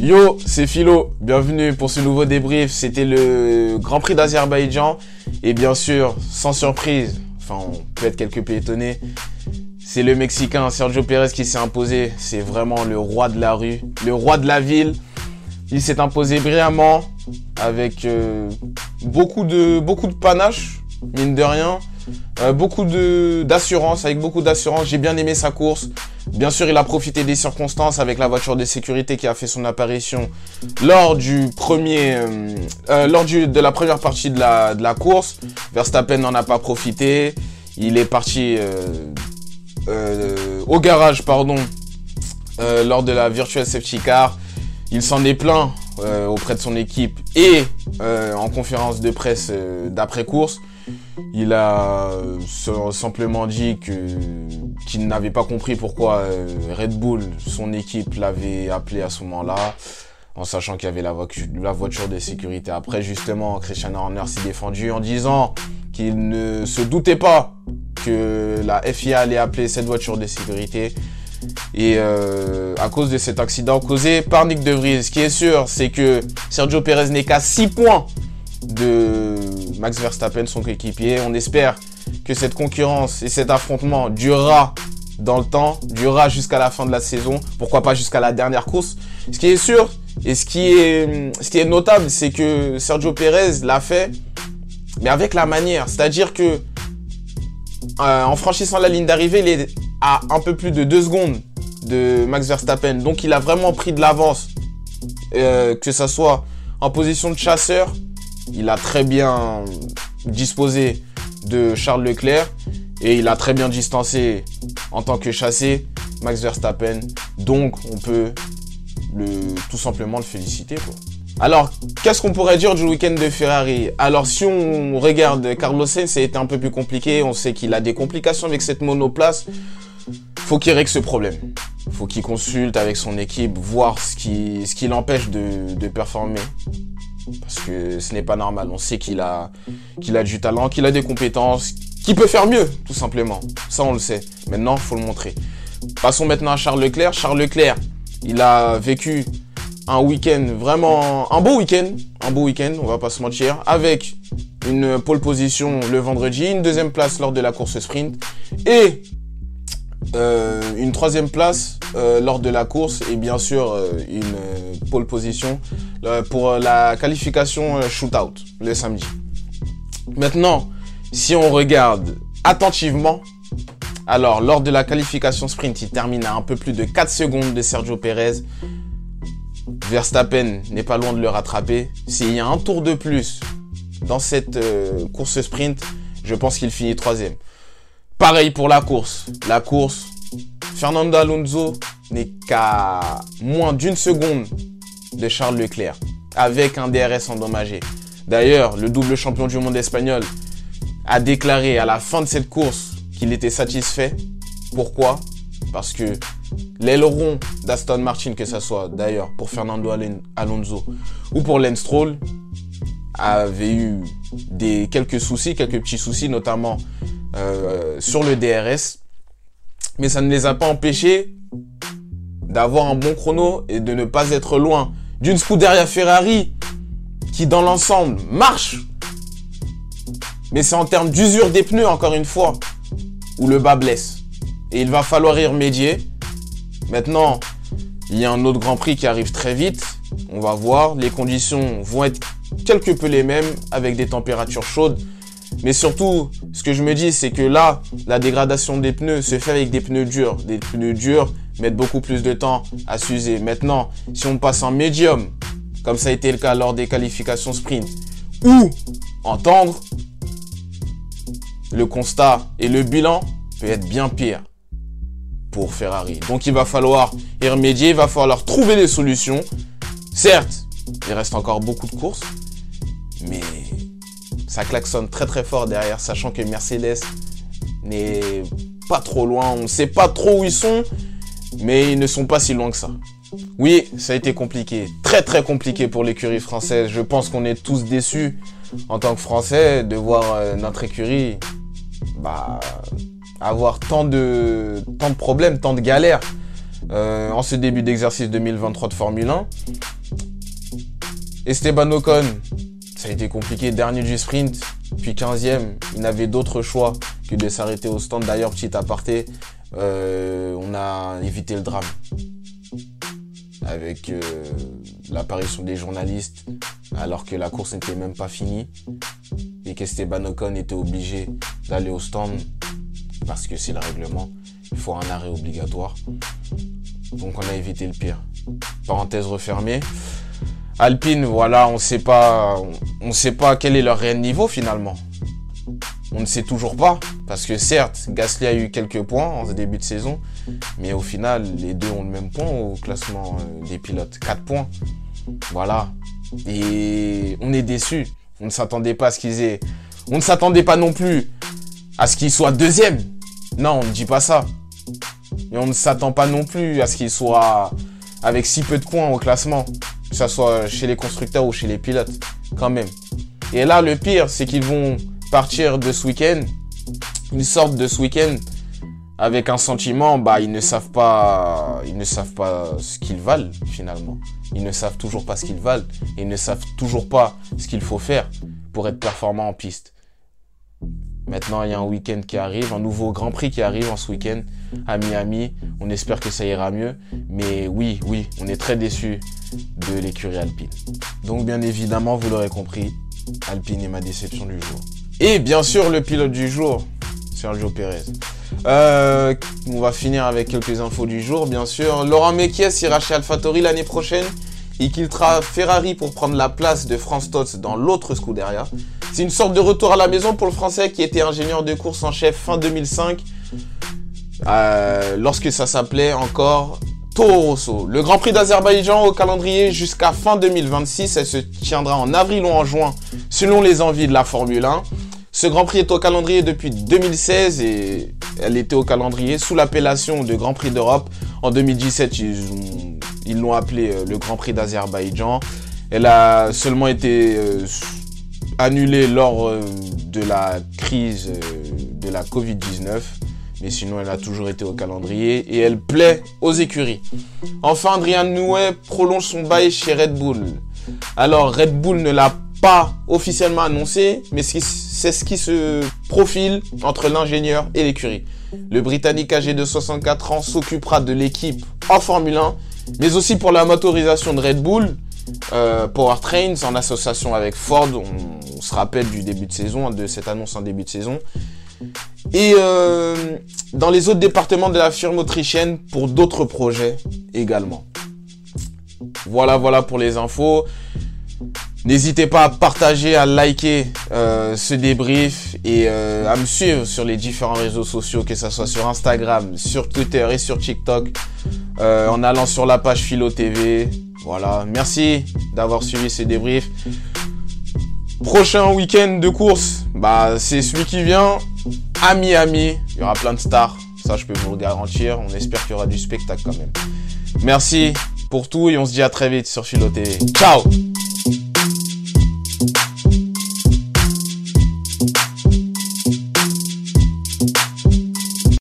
Yo, c'est Philo, bienvenue pour ce nouveau débrief. C'était le Grand Prix d'Azerbaïdjan. Et bien sûr, sans surprise, enfin on peut être quelque peu étonné, c'est le Mexicain Sergio Pérez qui s'est imposé. C'est vraiment le roi de la rue, le roi de la ville. Il s'est imposé brillamment avec euh, beaucoup, de, beaucoup de panache, mine de rien. Euh, beaucoup d'assurance, avec beaucoup d'assurance. J'ai bien aimé sa course. Bien sûr, il a profité des circonstances avec la voiture de sécurité qui a fait son apparition lors du premier, euh, euh, lors de la première partie de la, de la course. Verstappen n'en a pas profité. Il est parti au garage, pardon, lors de la virtual safety car. Il s'en est plaint auprès de son équipe et en conférence de presse d'après course. Il a euh, simplement dit qu'il n'avait pas compris pourquoi euh, Red Bull, son équipe, l'avait appelé à ce moment-là, en sachant qu'il y avait la, voiture de sécurité. Après, justement, Christian Horner s'est défendu en disant qu'il ne se doutait pas que la FIA allait appeler cette voiture de sécurité. Et euh, à cause de cet accident causé par Nick De Vries, ce qui est sûr, c'est que Sergio Perez n'est qu'à 6 points de Max Verstappen, son coéquipier. On espère que cette concurrence et cet affrontement durera dans le temps, durera jusqu'à la fin de la saison, pourquoi pas jusqu'à la dernière course. Ce qui est sûr et ce qui est, est notable, c'est que Sergio Perez l'a fait, mais avec la manière. C'est-à-dire que euh, en franchissant la ligne d'arrivée, il est à un peu plus de 2 secondes de Max Verstappen. Donc il a vraiment pris de l'avance, euh, que ce soit en position de chasseur il a très bien disposé de Charles Leclerc et il a très bien distancé en tant que chassé Max Verstappen. Donc on peut tout simplement le féliciter. Alors, qu'est-ce qu'on pourrait dire du week-end de Ferrari? Alors, si on regarde Carlos Sainz, ça a été un peu plus compliqué. On sait qu'il a des complications avec cette monoplace. Faut qu'il règle ce problème. Faut qu'il consulte avec son équipe, voir ce qui, l'empêche de performer parce que ce n'est pas normal. On sait qu'il a, du talent, qu'il a des compétences, qu'il peut faire mieux, tout simplement. Ça, on le sait. Maintenant, il faut le montrer. Passons maintenant à Charles Leclerc. Charles Leclerc, il a vécu un week-end vraiment, un beau week-end, un beau week-end, on va pas se mentir, avec une pole position le vendredi, une deuxième place lors de la course sprint et euh, une troisième place euh, lors de la course et bien sûr euh, une pole position pour la qualification shootout le samedi. Maintenant, si on regarde attentivement, alors lors de la qualification sprint, il termine à un peu plus de 4 secondes de Sergio Perez. Verstappen n'est pas loin de le rattraper. S'il y a un tour de plus dans cette course sprint, je pense qu'il finit troisième. Pareil pour la course. La course, Fernando Alonso n'est qu'à moins d'une seconde de Charles Leclerc, avec un DRS endommagé. D'ailleurs, le double champion du monde espagnol a déclaré à la fin de cette course qu'il était satisfait. Pourquoi? Parce que l'aileron d'Aston Martin, que ce soit d'ailleurs pour Fernando Alonso ou pour Lance Stroll, avait eu des quelques soucis, quelques petits soucis, notamment euh, sur le DRS. Mais ça ne les a pas empêchés d'avoir un bon chrono et de ne pas être loin d'une Scuderia Ferrari qui dans l'ensemble marche. Mais c'est en termes d'usure des pneus, encore une fois, où le bas blesse. Et il va falloir y remédier. Maintenant, il y a un autre Grand Prix qui arrive très vite. On va voir. Les conditions vont être quelque peu les mêmes avec des températures chaudes. Mais surtout, ce que je me dis, c'est que là, la dégradation des pneus se fait avec des pneus durs. Des pneus durs mettent beaucoup plus de temps à s'user. Maintenant, si on passe en médium, comme ça a été le cas lors des qualifications sprint, ou en tendre, le constat et le bilan peut être bien pire pour Ferrari. Donc il va falloir y remédier, il va falloir trouver des solutions. Certes, il reste encore beaucoup de courses, mais ça klaxonne très très fort derrière, sachant que Mercedes n'est pas trop loin. On ne sait pas trop où ils sont, mais ils ne sont pas si loin que ça. Oui, ça a été compliqué, très très compliqué pour l'écurie française. Je pense qu'on est tous déçus en tant que Français de voir euh, notre écurie bah, avoir tant de, problèmes, tant de galères euh, en ce début d'exercice 2023 de Formule 1. Esteban Ocon, ça a été compliqué, dernier du sprint, puis 15e. Il n'avait d'autre choix que de s'arrêter au stand. D'ailleurs, petit aparté, euh, on a évité le drame avec euh, l'apparition des journalistes alors que la course n'était même pas finie et qu'Esteban Ocon était obligé d'aller au stand parce que c'est le règlement. Il faut un arrêt obligatoire. Donc on a évité le pire. Parenthèse refermée. Alpine, voilà, on sait pas, on sait pas quel est leur réel niveau finalement. On ne sait toujours pas, parce que certes, Gasly a eu quelques points en ce début de saison, mais au final, les deux ont le même point au classement euh, des pilotes. 4 points. Voilà. Et on est déçus. On ne s'attendait pas à ce qu'ils aient. On ne s'attendait pas non plus à ce qu'ils soient deuxième. Non, on ne dit pas ça. Et on ne s'attend pas non plus à ce qu'ils soient avec si peu de points au classement. Que ce soit chez les constructeurs ou chez les pilotes. Quand même. Et là, le pire, c'est qu'ils vont partir de ce week-end. Ils sortent de ce week-end avec un sentiment, bah, ils ne savent pas, ils ne savent pas ce qu'ils valent, finalement. Ils ne savent toujours pas ce qu'ils valent. Ils ne savent toujours pas ce qu'il faut faire pour être performant en piste. Maintenant, il y a un week-end qui arrive, un nouveau Grand Prix qui arrive en ce week-end à Miami. On espère que ça ira mieux. Mais oui, oui, on est très déçus de l'écurie Alpine. Donc, bien évidemment, vous l'aurez compris, Alpine est ma déception du jour. Et bien sûr, le pilote du jour, Sergio Perez. Euh, on va finir avec quelques infos du jour, bien sûr. Laurent Mekies ira chez AlphaTauri l'année prochaine. Il quittera Ferrari pour prendre la place de Franz Tots dans l'autre Scuderia. C'est une sorte de retour à la maison pour le Français qui était ingénieur de course en chef fin 2005. Euh, lorsque ça s'appelait encore Toro Rosso. Le Grand Prix d'Azerbaïdjan au calendrier jusqu'à fin 2026. Elle se tiendra en avril ou en juin selon les envies de la Formule 1. Ce Grand Prix est au calendrier depuis 2016 et elle était au calendrier sous l'appellation de Grand Prix d'Europe. En 2017, ils l'ont appelé euh, le Grand Prix d'Azerbaïdjan. Elle a seulement été euh, annulée lors euh, de la crise de la Covid-19. Mais sinon, elle a toujours été au calendrier et elle plaît aux écuries. Enfin, Adrian Newey prolonge son bail chez Red Bull. Alors, Red Bull ne l'a pas officiellement annoncé, mais c'est ce qui se profile entre l'ingénieur et l'écurie. Le Britannique âgé de 64 ans s'occupera de l'équipe en Formule 1, mais aussi pour la motorisation de Red Bull, euh, Powertrains en association avec Ford. On, se rappelle du début de saison, de cette annonce en début de saison. Et euh, dans les autres départements de la firme autrichienne pour d'autres projets également. Voilà, voilà pour les infos. N'hésitez pas à partager, à liker euh, ce débrief et euh, à me suivre sur les différents réseaux sociaux, que ce soit sur Instagram, sur Twitter et sur TikTok, en allant sur la page Philo TV. Voilà, merci d'avoir suivi ce débrief. Prochain week-end de course, bah c'est celui qui vient à Miami. Il y aura plein de stars, ça je peux vous garantir. On espère qu'il y aura du spectacle quand même. Merci pour tout et on se dit à très vite sur Philo TV. Ciao